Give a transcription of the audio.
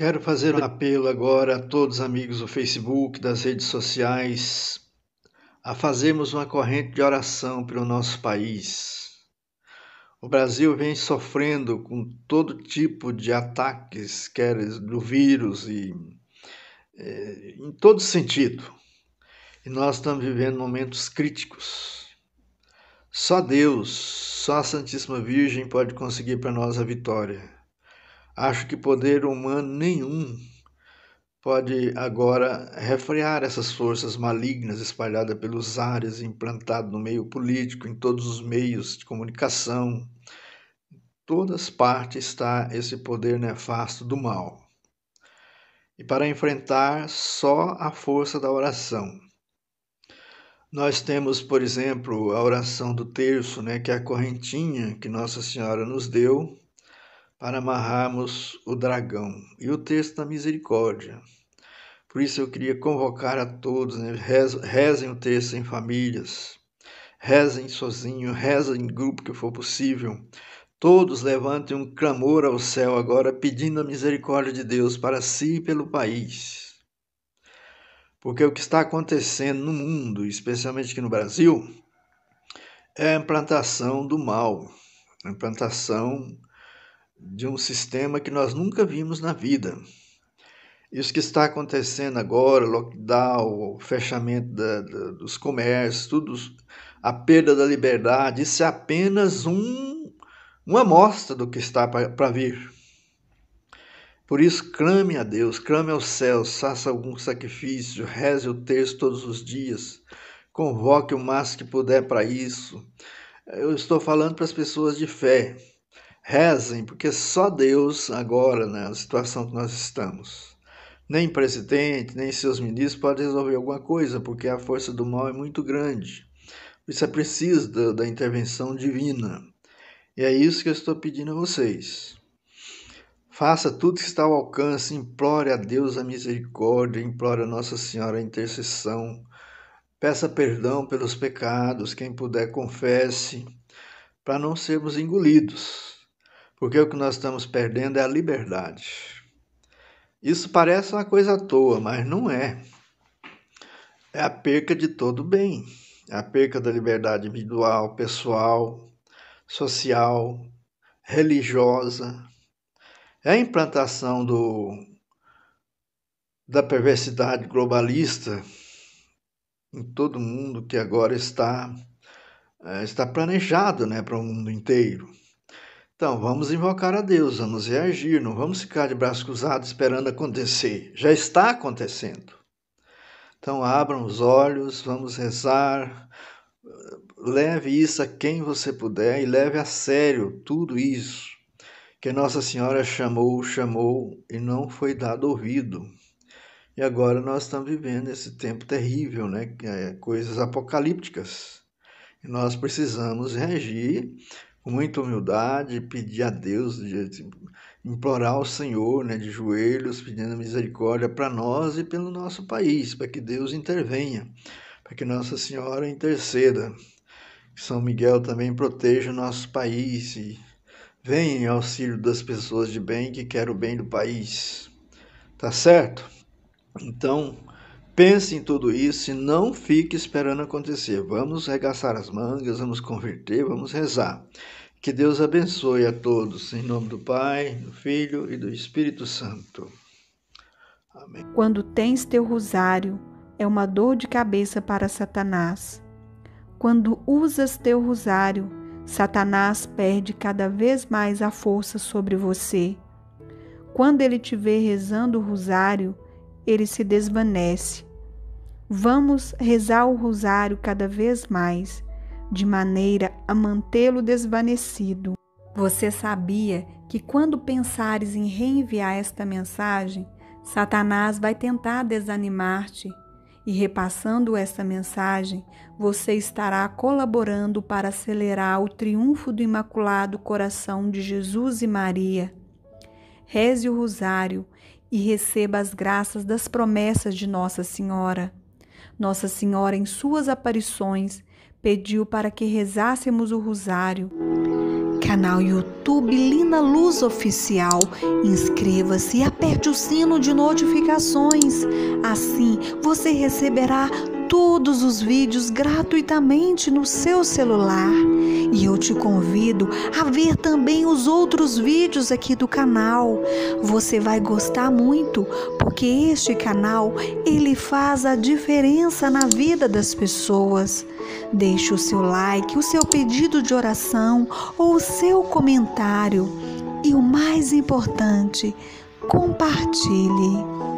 Quero fazer um apelo agora a todos os amigos do Facebook, das redes sociais, a fazermos uma corrente de oração pelo nosso país. O Brasil vem sofrendo com todo tipo de ataques, quer do vírus e é, em todo sentido. E nós estamos vivendo momentos críticos. Só Deus, só a Santíssima Virgem pode conseguir para nós a vitória. Acho que poder humano nenhum pode agora refrear essas forças malignas espalhadas pelos ares, implantadas no meio político, em todos os meios de comunicação. Em todas partes está esse poder nefasto do mal. E para enfrentar só a força da oração. Nós temos, por exemplo, a oração do terço, né, que é a correntinha que Nossa Senhora nos deu para amarrarmos o dragão e o texto da misericórdia. Por isso eu queria convocar a todos, né? rezem o texto em famílias, rezem sozinho, rezem em grupo que for possível. Todos levantem um clamor ao céu agora, pedindo a misericórdia de Deus para si e pelo país. Porque o que está acontecendo no mundo, especialmente aqui no Brasil, é a implantação do mal, a implantação de um sistema que nós nunca vimos na vida. Isso que está acontecendo agora, lockdown, fechamento da, da, dos comércios, tudo, a perda da liberdade, isso é apenas um, uma amostra do que está para vir. Por isso, clame a Deus, clame aos céus, faça algum sacrifício, reze o texto todos os dias, convoque o máximo que puder para isso. Eu estou falando para as pessoas de fé, Rezem, porque só Deus, agora, na né, situação que nós estamos, nem presidente, nem seus ministros podem resolver alguma coisa, porque a força do mal é muito grande. Isso é preciso da, da intervenção divina. E é isso que eu estou pedindo a vocês. Faça tudo que está ao alcance, implore a Deus a misericórdia, implore a Nossa Senhora a intercessão, peça perdão pelos pecados, quem puder confesse, para não sermos engolidos porque o que nós estamos perdendo é a liberdade. Isso parece uma coisa à toa, mas não é. É a perca de todo o bem, é a perca da liberdade individual, pessoal, social, religiosa, é a implantação do, da perversidade globalista em todo mundo que agora está, eh, está planejado né, para o mundo inteiro. Então, vamos invocar a Deus, vamos reagir, não vamos ficar de braços cruzados esperando acontecer. Já está acontecendo. Então, abram os olhos, vamos rezar. Leve isso a quem você puder e leve a sério tudo isso que Nossa Senhora chamou, chamou e não foi dado ouvido. E agora nós estamos vivendo esse tempo terrível, né? É, coisas apocalípticas. E nós precisamos reagir com muita humildade, pedir a Deus, de, implorar ao Senhor, né, de joelhos, pedindo misericórdia para nós e pelo nosso país, para que Deus intervenha, para que Nossa Senhora interceda, que São Miguel também proteja o nosso país e venha em auxílio das pessoas de bem que querem o bem do país. Tá certo? Então, Pense em tudo isso e não fique esperando acontecer. Vamos regaçar as mangas, vamos converter, vamos rezar. Que Deus abençoe a todos, em nome do Pai, do Filho e do Espírito Santo. Amém. Quando tens teu rosário, é uma dor de cabeça para Satanás. Quando usas teu rosário, Satanás perde cada vez mais a força sobre você. Quando ele te vê rezando o rosário, ele se desvanece Vamos rezar o rosário cada vez mais, de maneira a mantê-lo desvanecido. Você sabia que quando pensares em reenviar esta mensagem, Satanás vai tentar desanimar-te e repassando esta mensagem, você estará colaborando para acelerar o triunfo do Imaculado Coração de Jesus e Maria. Reze o rosário e receba as graças das promessas de Nossa Senhora. Nossa Senhora, em suas aparições, pediu para que rezássemos o rosário. canal YouTube Lina Luz Oficial. Inscreva-se e aperte o sino de notificações. Assim você receberá todos os vídeos gratuitamente no seu celular. E eu te convido a ver também os outros vídeos aqui do canal. Você vai gostar muito, porque este canal, ele faz a diferença na vida das pessoas. Deixe o seu like, o seu pedido de oração ou o seu comentário. E o mais importante, compartilhe.